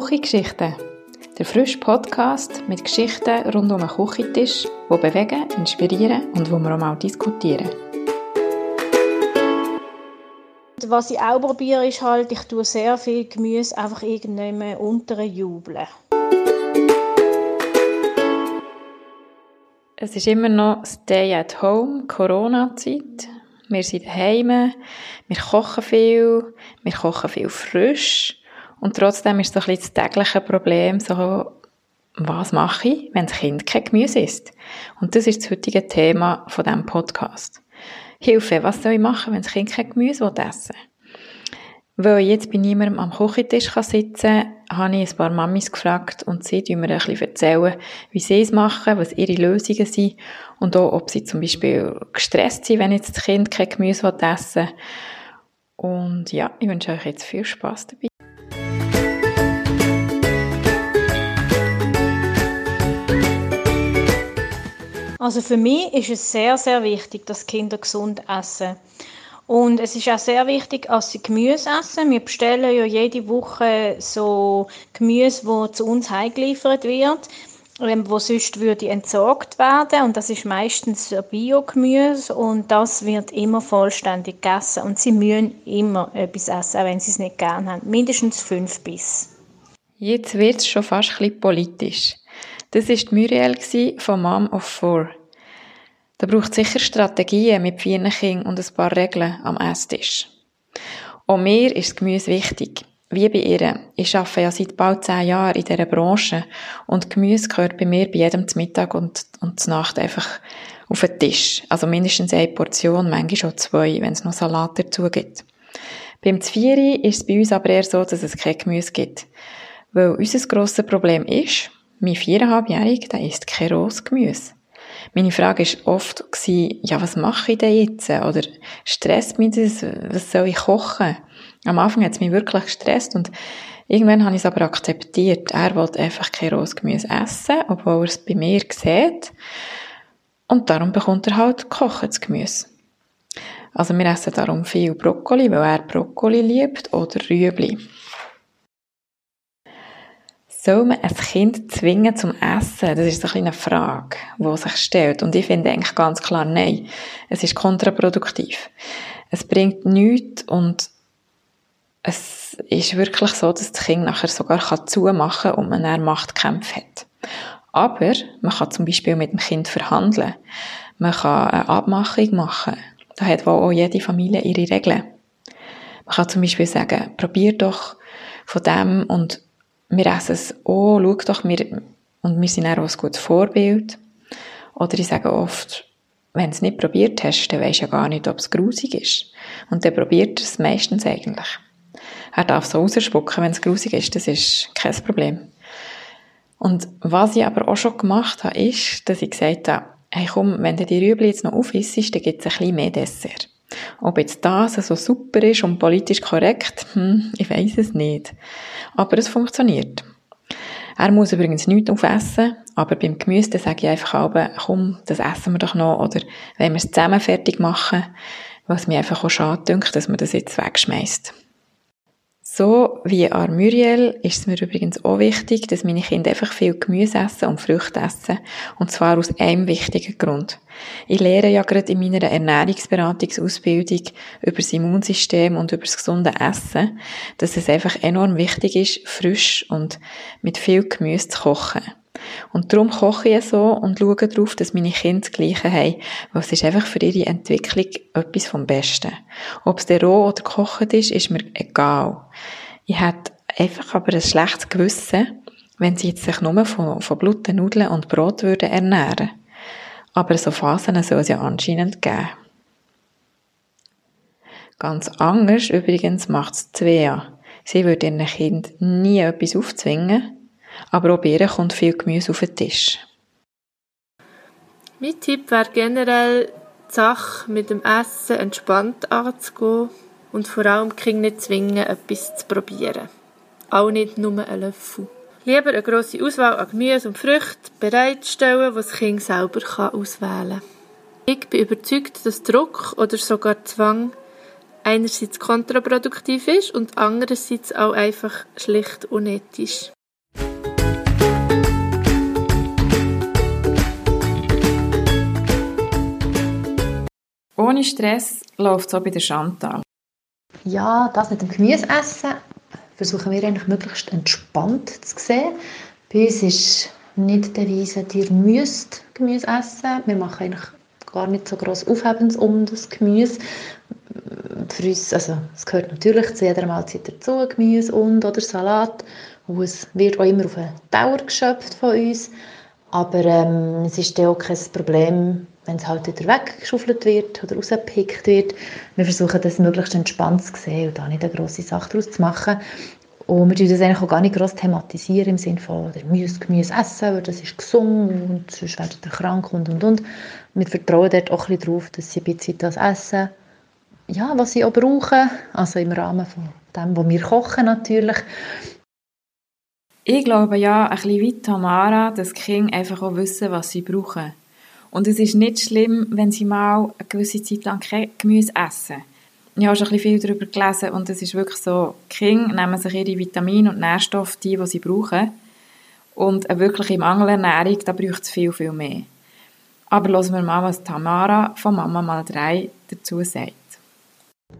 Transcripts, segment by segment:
Küchengeschichten. Der frische Podcast mit Geschichten rund um den Küchentisch, die bewegen, inspirieren und wo wir auch mal diskutieren. Was ich auch probiere, ist halt, ich tue sehr viel Gemüse einfach irgendwann unter jubeln. Es ist immer noch Stay at Home, Corona-Zeit. Wir sind daheim, wir kochen viel, wir kochen viel frisch. Und trotzdem ist so ein bisschen das tägliche Problem so, was mache ich, wenn das Kind kein Gemüse isst? Und das ist das heutige Thema von diesem Podcast. Hilfe, was soll ich machen, wenn das Kind kein Gemüse essen will? Weil ich jetzt bei niemandem am Küchentisch sitzen kann, habe ich ein paar Mamis gefragt und sie erzählen mir ein bisschen erzählen, wie sie es machen, was ihre Lösungen sind und auch, ob sie zum Beispiel gestresst sind, wenn jetzt das Kind kein Gemüse essen will. Und ja, ich wünsche euch jetzt viel Spaß dabei. Also für mich ist es sehr, sehr wichtig, dass Kinder gesund essen. Und es ist auch sehr wichtig, dass sie Gemüse essen. Wir bestellen ja jede Woche so Gemüse, wo zu uns heimgeliefert wird, ähm, wo sonst würde entsorgt werden. Und das ist meistens Biogemüse und das wird immer vollständig gegessen. Und sie müssen immer etwas essen, auch wenn sie es nicht gerne haben. Mindestens fünf bis. Jetzt wird es schon fast ein bisschen politisch. Das war Muriel von Mom of Four. Da braucht sicher Strategien mit vielen Kindern und ein paar Regeln am Esstisch. Auch mir ist das Gemüse wichtig. Wie bei ihr. Ich arbeite ja seit bald zehn Jahren in dieser Branche und Gemüse gehört bei mir bei jedem Mittag und, und Nacht einfach auf den Tisch. Also mindestens eine Portion, manchmal schon zwei, wenn es noch Salat dazu gibt. Beim Zvieri ist es bei uns aber eher so, dass es kein Gemüse gibt. Weil unser grosses Problem ist, mein viereinhalbjähriger, der isst kein rohes Gemüse. Meine Frage ist oft ja, was mache ich denn jetzt? Oder stresst mich das? Was soll ich kochen? Am Anfang hat es mich wirklich gestresst und irgendwann habe ich es aber akzeptiert. Er wollte einfach kein rohes Gemüse essen, obwohl er es bei mir sieht. Und darum bekommt er halt gekochtes Gemüse. Also wir essen darum viel Brokkoli, weil er Brokkoli liebt, oder Rüebli. Soll man ein Kind zwingen zum Essen? Das ist so eine Frage, die sich stellt. Und ich finde eigentlich ganz klar, nein. Es ist kontraproduktiv. Es bringt nichts und es ist wirklich so, dass das Kind nachher sogar kann und man dann Machtkämpfe hat. Aber man kann zum Beispiel mit dem Kind verhandeln. Man kann eine Abmachung machen. Da hat wohl auch jede Familie ihre Regeln. Man kann zum Beispiel sagen, probier doch von dem und wir essen es, oh, schau doch, wir, und wir sind auch ein gutes Vorbild. Oder ich sage oft, wenn du es nicht probiert hast, dann weisst du ja gar nicht, ob es grusig ist. Und dann probiert er es meistens eigentlich. Er darf so rausspucken, wenn es grusig ist, das ist kein Problem. Und was ich aber auch schon gemacht habe, ist, dass ich gesagt habe, hey komm, wenn du die Rüebli jetzt noch aufisst, dann gibt es ein bisschen mehr Dessert. Ob jetzt das so super ist und politisch korrekt, hm, ich weiß es nicht. Aber es funktioniert. Er muss übrigens nichts aufessen, aber beim Gemüse sage ich einfach auch, komm, das essen wir doch noch, oder wenn wir es zusammen fertig machen, was mir einfach auch schade dünkt, dass man das jetzt wegschmeißt. So wie an Muriel ist es mir übrigens auch wichtig, dass meine Kinder einfach viel Gemüse essen und Früchte essen. Und zwar aus einem wichtigen Grund. Ich lehre ja gerade in meiner Ernährungsberatungsausbildung über das Immunsystem und über das gesunde Essen, dass es einfach enorm wichtig ist, frisch und mit viel Gemüse zu kochen. Und darum koche ich so und schaue darauf, dass meine Kinder das Gleiche haben, weil es ist einfach für ihre Entwicklung etwas vom Besten. Ob es der roh oder gekocht ist, ist mir egal. Ich hätte einfach aber ein schlechtes Gewissen, wenn sie jetzt sich nur von, von bluten Nudeln und Brot würden ernähren. Aber so Phasen soll es ja anscheinend geben. Ganz anders übrigens macht es Svea. Sie würde ihren Kind nie etwas aufzwingen, aber auch ihr kommt viel Gemüse auf den Tisch. Mein Tipp wäre generell, die Sache mit dem Essen entspannt anzugehen und vor allem die Kinder nicht zwingen, etwas zu probieren. Auch nicht nur einen Löffel. Lieber eine grosse Auswahl an Gemüse und Früchten bereitstellen, was das Kind selber auswählen kann. Ich bin überzeugt, dass Druck oder sogar Zwang einerseits kontraproduktiv ist und andererseits auch einfach schlicht unethisch. Ohne Stress läuft es auch bei der Chantal. Ja, das mit dem Gemüseessen versuchen wir eigentlich möglichst entspannt zu sehen. Bei uns ist nicht die Devise, ihr müsst Gemüse essen. Wir machen eigentlich gar nicht so groß Aufhebens um das Gemüse. Für uns, also es gehört natürlich zu jeder Mahlzeit dazu, Gemüse und oder Salat. Und es wird auch immer auf eine Dauer geschöpft von uns. Aber ähm, es ist auch kein Problem, wenn es halt wieder weggeschaufelt wird oder rausgepickt wird. Wir versuchen das möglichst entspannt zu sehen und da nicht eine grosse Sache daraus zu machen. Und wir tun das eigentlich auch gar nicht gross thematisieren im Sinne von, ihr müsst Gemüse essen, weil das ist gesund und sonst werdet ihr krank und und und. Wir vertrauen dort auch ein bisschen darauf, dass sie ein bisschen das essen, ja, was sie auch brauchen, also im Rahmen von dem, was wir kochen natürlich. Ich glaube ja, ein bisschen wie Tamara, dass die Kinder einfach auch wissen, was sie brauchen. Und es ist nicht schlimm, wenn sie mal eine gewisse Zeit lang kein Gemüse essen. Ich habe schon ein bisschen viel darüber gelesen und es ist wirklich so, die Kinder nehmen sich ihre Vitamine und Nährstoffe, die, die sie brauchen. Und eine wirkliche Mangelernährung, da braucht es viel, viel mehr. Aber hören wir mal, was Tamara von Mama mal 3 dazu sagt.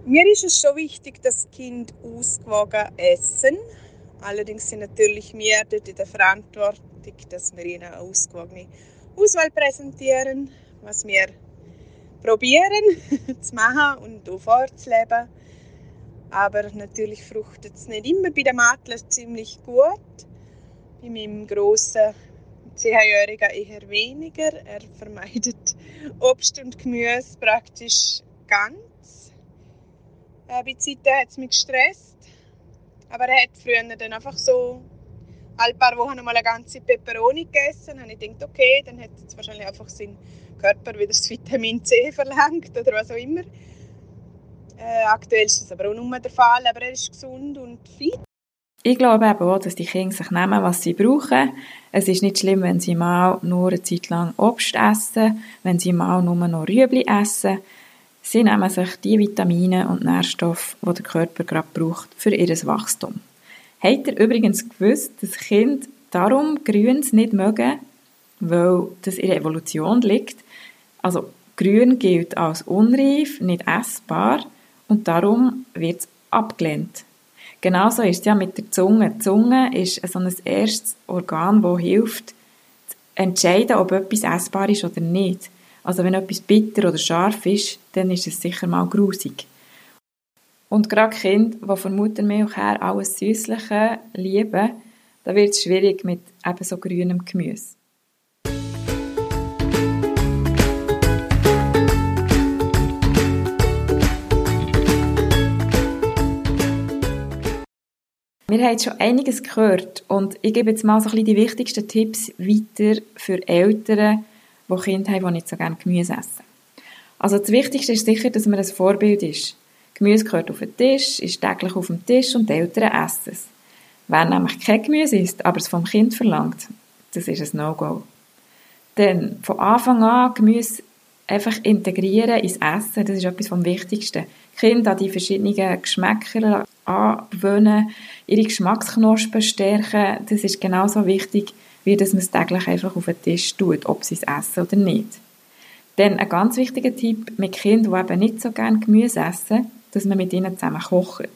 Mir ist es schon wichtig, dass Kind ausgewogen essen. Allerdings sind natürlich wir dort in der Verantwortung, dass wir ihnen eine ausgewogene Auswahl präsentieren, was wir probieren zu machen und auch vorzuleben. Aber natürlich fruchtet es nicht immer bei den Matler ziemlich gut. Bei meinem grossen 10-Jährigen eher weniger. Er vermeidet Obst und Gemüse praktisch ganz. Äh, bei Zeiten hat es mich gestresst. Aber er hat früher dann einfach so alle paar Wochen mal eine ganze Peperoni gegessen. Und ich dachte, okay, dann hat es wahrscheinlich einfach sein Körper wieder das Vitamin C verlangt oder was auch immer. Äh, aktuell ist das aber auch nur der Fall, aber er ist gesund und fit. Ich glaube eben auch, dass die Kinder sich nehmen, was sie brauchen. Es ist nicht schlimm, wenn sie mal nur eine Zeit lang Obst essen, wenn sie mal nur noch Rüebli essen. Sie nehmen sich die Vitamine und Nährstoffe, die der Körper gerade braucht für ihr Wachstum. Habt ihr übrigens gewusst, dass Kinder darum Grüns nicht mögen, weil das in der Evolution liegt? Also Grün gilt als unreif, nicht essbar und darum wird es abgelehnt. Genauso ist es ja mit der Zunge. Die Zunge ist so ein erstes Organ, das hilft, zu entscheiden, ob etwas essbar ist oder nicht. Also wenn etwas bitter oder scharf ist, dann ist es sicher mal grusig. Und gerade Kinder, die von Muttermilch her alles Süßliche lieben, da wird es schwierig mit eben so grünem Gemüse. Wir haben jetzt schon einiges gehört und ich gebe jetzt mal so ein bisschen die wichtigsten Tipps weiter für Eltern, die Kinder haben, die nicht so gerne Gemüse essen. Also das Wichtigste ist sicher, dass man ein Vorbild ist. Gemüse gehört auf den Tisch, ist täglich auf dem Tisch und die Eltern essen es. Wer nämlich kein Gemüse isst, aber es vom Kind verlangt, das ist ein No-Go. Denn von Anfang an Gemüse einfach integrieren ins Essen, das ist etwas vom Wichtigsten. Kinder an die verschiedenen Geschmäcker angewöhnen, ihre Geschmacksknospen stärken, das ist genauso wichtig, wie dass man es täglich einfach auf den Tisch tut, ob sie es essen oder nicht. Dann ein ganz wichtiger Tipp mit Kindern, die eben nicht so gerne Gemüse essen, dass man mit ihnen zusammen kocht.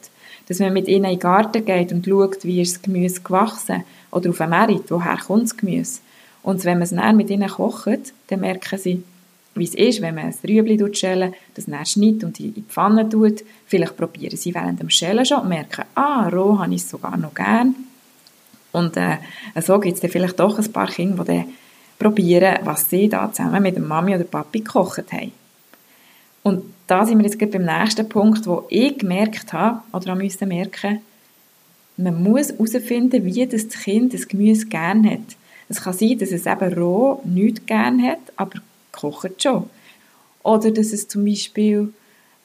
Dass man mit ihnen in den Garten geht und schaut, wie ist das Gemüse gewachsen oder auf dem Merit, woher kommt das Gemüse. Und wenn man es dann mit ihnen kocht, dann merken sie, wie es ist, wenn man ein Rüebli schälen, das dann schneidet und in die Pfanne tut. Vielleicht probieren sie während dem Schälen schon und merken, ah, roh habe ich es sogar noch gern. Und äh, so gibt es vielleicht doch ein paar Kinder, die probieren, was sie da zusammen mit dem Mami oder Papi gekocht haben. Und da sind wir jetzt beim nächsten Punkt, wo ich gemerkt habe, oder auch müssen merken, man muss herausfinden, wie das Kind das Gemüse gerne hat. Es kann sein, dass es eben roh nicht gerne hat, aber kocht schon. Oder dass es zum Beispiel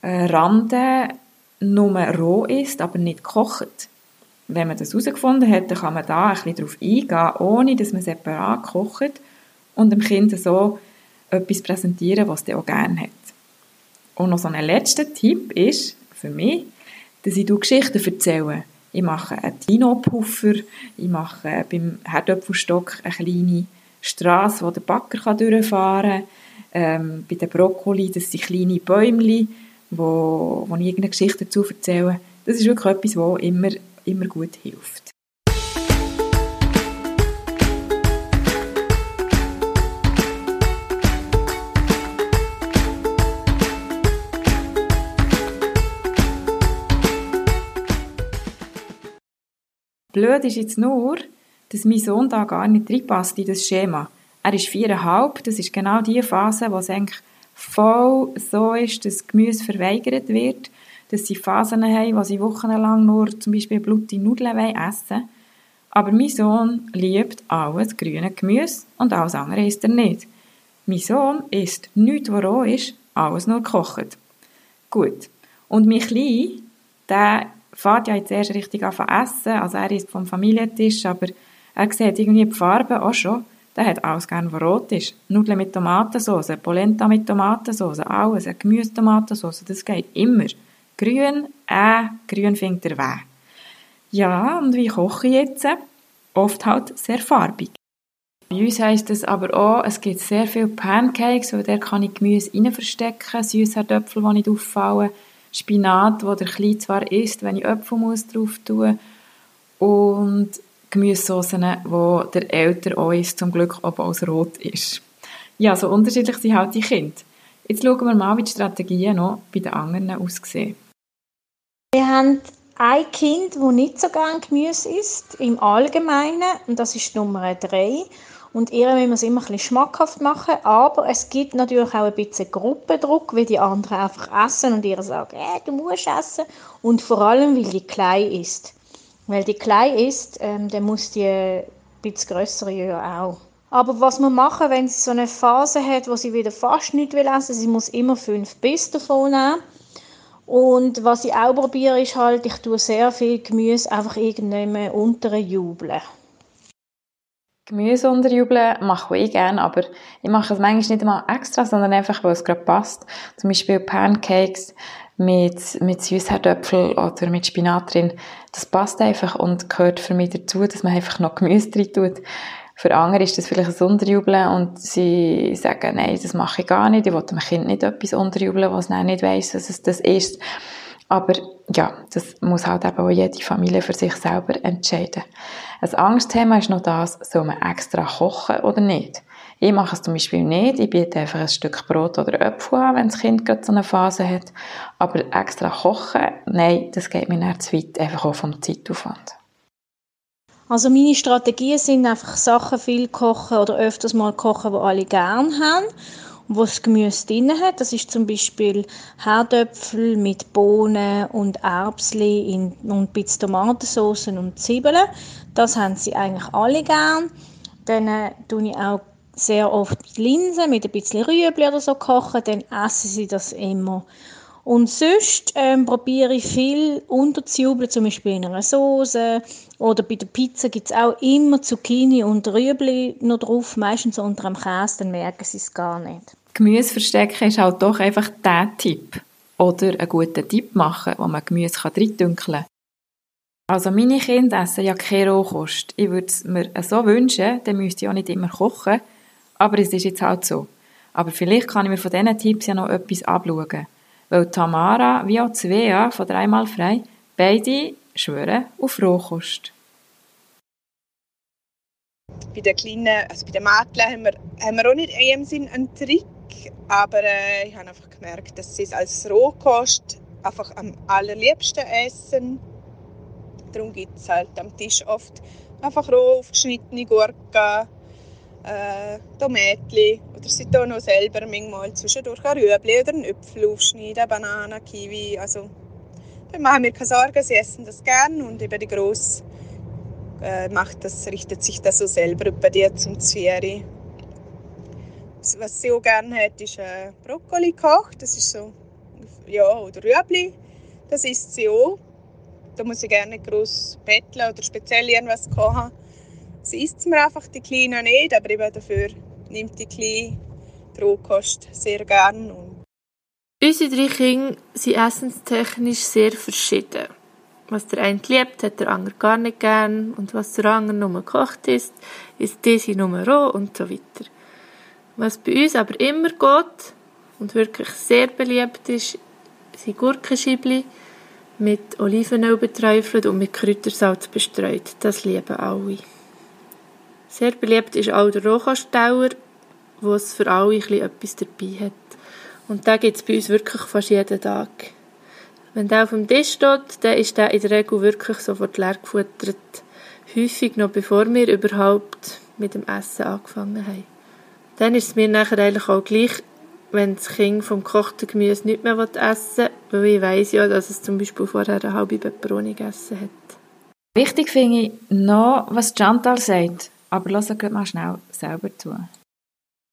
äh, Rande nur roh ist, aber nicht kocht. Wenn man das herausgefunden hat, dann kann man da ein bisschen darauf eingehen, ohne dass man separat kocht und dem Kind so etwas präsentieren, was es auch gerne hat. Und noch so ein letzter Tipp ist, für mich, dass ich Geschichten erzähle. Ich mache einen Dino-Puffer, ich mache beim Herdöpfelstock eine kleine Straße, wo der Backer durchfahren kann. Ähm, bei den Brokkoli, das sind kleine Bäumchen, wo, wo ich irgendeine Geschichte dazu erzähle. Das ist wirklich etwas, was immer, immer gut hilft. Blöd ist jetzt nur, dass mein Sohn da gar nicht reinpasst in das Schema. Er ist viereinhalb, das ist genau die Phase, wo es eigentlich voll so ist, dass Gemüse verweigert wird, dass sie Phasen haben, wo sie wochenlang nur zum Beispiel blutige Nudeln essen Aber mein Sohn liebt alles grüne Gemüse und alles andere isst er nicht. Mein Sohn isst nichts, was roh ist, alles nur gekocht. Gut. Und mein Klein, der fährt ja jetzt erst richtig an zu essen, also er ist vom Familientisch, aber er sieht irgendwie die Farbe auch schon. Der hat alles gern, was rot ist. Nudeln mit Tomatensauce, Polenta mit Tomatensauce, alles, Gemüse-Tomatensauce, das geht immer. Grün, äh, grün findet er weh. Ja, und wie koche ich jetzt? Oft halt sehr farbig. Bei uns heisst es aber auch, es gibt sehr viele Pancakes, weil da kann ich Gemüse rein verstecken, Süßherdöpfel, die nicht auffallen, Spinat, wo der Klein zwar isst, wenn ich Äpfelmus drauf tue, und Gemüsesoßen, wo der Älter auch isst, zum Glück, obwohl es rot ist. Ja, so unterschiedlich sind halt die Kinder. Jetzt schauen wir mal, wie die Strategien noch bei den anderen aussehen. Wir haben ein Kind, das nicht so gerne Gemüse isst, im Allgemeinen, und das ist Nummer drei. Und ihr müssen wir es immer ein schmackhaft machen, aber es gibt natürlich auch ein bisschen Gruppendruck, weil die anderen einfach essen und ihr sagen, äh, du musst essen. Und vor allem, weil die klein ist. Weil die klein ist, ähm, dann muss die ein bisschen grössere ja auch. Aber was wir machen, wenn sie so eine Phase hat, wo sie wieder fast nichts will essen, sie muss immer fünf Biss davon nehmen. Und was ich auch probiere, ist halt, ich tue sehr viel Gemüse einfach irgendwann unterjubeln. Gemüse unterjubeln mache ich gerne, aber ich mache es manchmal nicht einmal extra, sondern einfach, weil es gerade passt. Zum Beispiel Pancakes mit, mit Süßherdöpfel oder mit Spinat drin. Das passt einfach und gehört für mich dazu, dass man einfach noch Gemüse drin tut. Für andere ist das vielleicht ein Unterjubeln und sie sagen, nein, das mache ich gar nicht. Ich will dem Kind nicht etwas unterjubeln, was es nicht weiss, dass es das ist. Aber ja, das muss halt eben auch jede Familie für sich selber entscheiden. Ein Angstthema ist noch das, soll man extra kochen oder nicht? Ich mache es zum Beispiel nicht. Ich biete einfach ein Stück Brot oder Äpfel an, wenn das Kind gerade so eine Phase hat. Aber extra kochen, nein, das geht mir nicht zu weit, einfach auch vom Zeitaufwand. Also meine Strategien sind einfach Sachen viel kochen oder öfters mal kochen, die alle gerne haben und wo das Gemüse drin hat. Das ist zum Beispiel Herdöpfel mit Bohnen und Erbsli und ein bisschen Tomatensauce und Zwiebeln. Das haben sie eigentlich alle gern. Dann äh, tue ich auch sehr oft Linsen mit ein bisschen Rüebli oder so kochen, dann essen sie das immer. Und sonst ähm, probiere ich viel unterzujubeln, zum Beispiel in einer Soße oder bei der Pizza gibt es auch immer Zucchini und Rüebli noch drauf, meistens unter dem Käse, dann merken sie es gar nicht. Gemüse verstecken ist halt doch einfach der Tipp. Oder einen guten Tipp machen, wo man Gemüse reindünkeln kann. Also meine Kinder essen ja keine Rohkost. Ich würde es mir so wünschen, dann müsste ich auch nicht immer kochen, aber es ist jetzt halt so. Aber vielleicht kann ich mir von diesen Tipps ja noch etwas abschauen weil Tamara wie auch Svea von dreimal frei beide schwören auf Rohkost. Bei den kleinen, also bei den Mädchen haben wir, haben wir auch nicht in dem Sinn einen Trick, aber äh, ich habe einfach gemerkt, dass sie es als Rohkost einfach am allerliebsten essen. Darum gibt es halt am Tisch oft einfach roh aufgeschnittene Gurken, äh, Tomatli oder tun auch selber manchmal zwischendurch ein Rüebli oder einen Äpfel aufschneiden, Bananen, Kiwi, also da machen wir keine Sorgen, sie essen das gerne und eben die Grosse äh, macht das, richtet sich das so selber bei dir zum Zvieri. Was sie auch gerne hat, ist äh, Brokkoli gekocht, das ist so, ja, oder Rüebli, das isst sie auch. Da muss ich gerne groß betteln oder speziell irgendwas kochen. Sie isst mir einfach die Kleine nicht, aber eben dafür nimmt die Kleine die Rohkost sehr gern Unsere drei Kinder sind essenstechnisch sehr verschieden. Was der eine liebt, hat der andere gar nicht gern. Und was der andere nur gekocht ist, ist diese nur roh und so weiter. Was bei uns aber immer geht und wirklich sehr beliebt ist, sind Gurkenschibli mit Olivenöl beträufelt und mit Kräutersalz bestreut. Das lieben alle. Sehr beliebt ist auch der Rohkostauer, wo es für alle etwas dabei hat. Und da gibt es bei uns wirklich fast jeden Tag. Wenn der auf dem Tisch steht, dann ist der in der Regel wirklich sofort leer gefuttert. Häufig noch bevor wir überhaupt mit dem Essen angefangen haben. Dann ist es mir nachher eigentlich auch gleich, wenn das Kind vom gekochten Gemüse nicht mehr essen will, weil ich weiss ja, dass es zum Beispiel vorher eine halbe Peperoni gegessen hat. Wichtig finde ich noch, was Chantal sagt, aber wir mal schnell selber zu.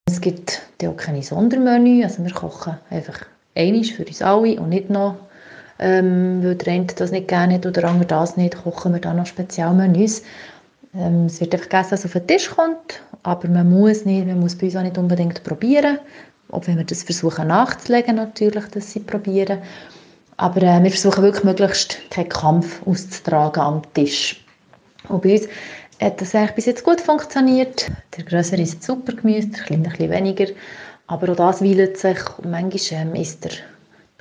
Es gibt auch keine Sondermenü, also wir kochen einfach einiges für uns alle und nicht noch, ähm, weil der eine das nicht gerne hat oder der andere das nicht, kochen wir dann noch Spezialmenüs. Ähm, es wird einfach gegessen, was auf den Tisch kommt, aber man muss nicht, man muss bei uns auch nicht unbedingt probieren, auch wenn wir das versuchen nachzulegen natürlich, dass sie probieren. Aber äh, wir versuchen wirklich möglichst keinen Kampf auszutragen am Tisch. Und bei uns hat das eigentlich bis jetzt gut funktioniert. Der größere ist super Gemüse, der kleine ein bisschen weniger. Aber auch das weilet sich. Und manchmal ähm, ist der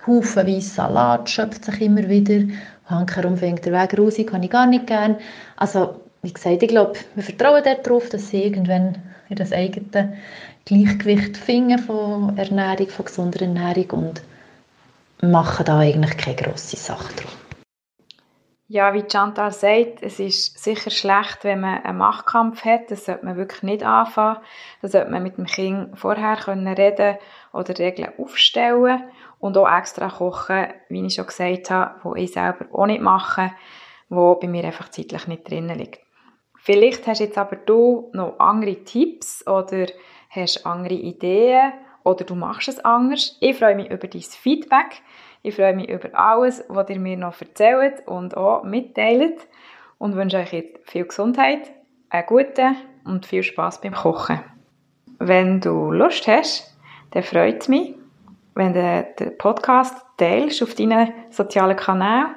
haufenweise Salat, schöpft sich immer wieder. Hankerum fängt der Weg raus, kann ich gar nicht gern. Also, wie gesagt, ich glaube, wir vertrauen darauf, dass sie irgendwann in das eigene Gleichgewicht finden von Ernährung, von gesunder Ernährung und machen da eigentlich keine grosse Sache drauf. Ja, wie Chantal sagt, es ist sicher schlecht, wenn man einen Machtkampf hat. Das sollte man wirklich nicht anfangen. Da sollte man mit dem Kind vorher können reden oder Regeln aufstellen und auch extra kochen, wie ich schon gesagt habe, wo ich selber auch nicht mache, wo bei mir einfach zeitlich nicht drin liegt. Vielleicht hast jetzt aber du noch andere Tipps oder hast andere Ideen oder du machst es anders. Ich freue mich über dein Feedback. Ich freue mich über alles, was ihr mir noch erzählt und auch mitteilt und wünsche euch jetzt viel Gesundheit, einen guten und viel Spaß beim Kochen. Wenn du Lust hast, dann freut es mich, wenn du den Podcast teilst auf deinen sozialen Kanälen.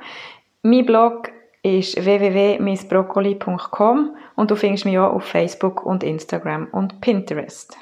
Mein Blog ist www.missbroccoli.com und du findest mich auch auf Facebook und Instagram und Pinterest.